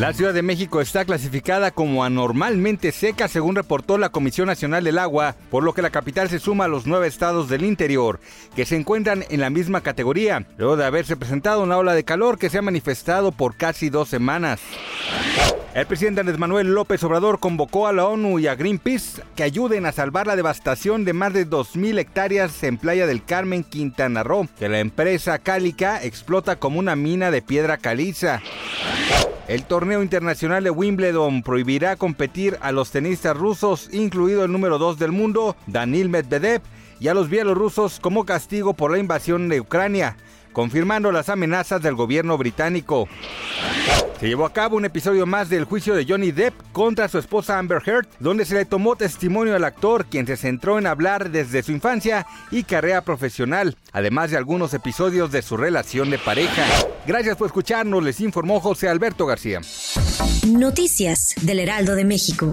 La Ciudad de México está clasificada como anormalmente seca según reportó la Comisión Nacional del Agua, por lo que la capital se suma a los nueve estados del interior, que se encuentran en la misma categoría, luego de haberse presentado una ola de calor que se ha manifestado por casi dos semanas. El presidente Andrés Manuel López Obrador convocó a la ONU y a Greenpeace que ayuden a salvar la devastación de más de 2.000 hectáreas en Playa del Carmen, Quintana Roo, que la empresa Cálica explota como una mina de piedra caliza. El torneo internacional de Wimbledon prohibirá competir a los tenistas rusos, incluido el número 2 del mundo, Danil Medvedev, y a los bielorrusos como castigo por la invasión de Ucrania, confirmando las amenazas del gobierno británico. Se llevó a cabo un episodio más del juicio de Johnny Depp contra su esposa Amber Heard, donde se le tomó testimonio al actor, quien se centró en hablar desde su infancia y carrera profesional, además de algunos episodios de su relación de pareja. Gracias por escucharnos, les informó José Alberto García. Noticias del Heraldo de México.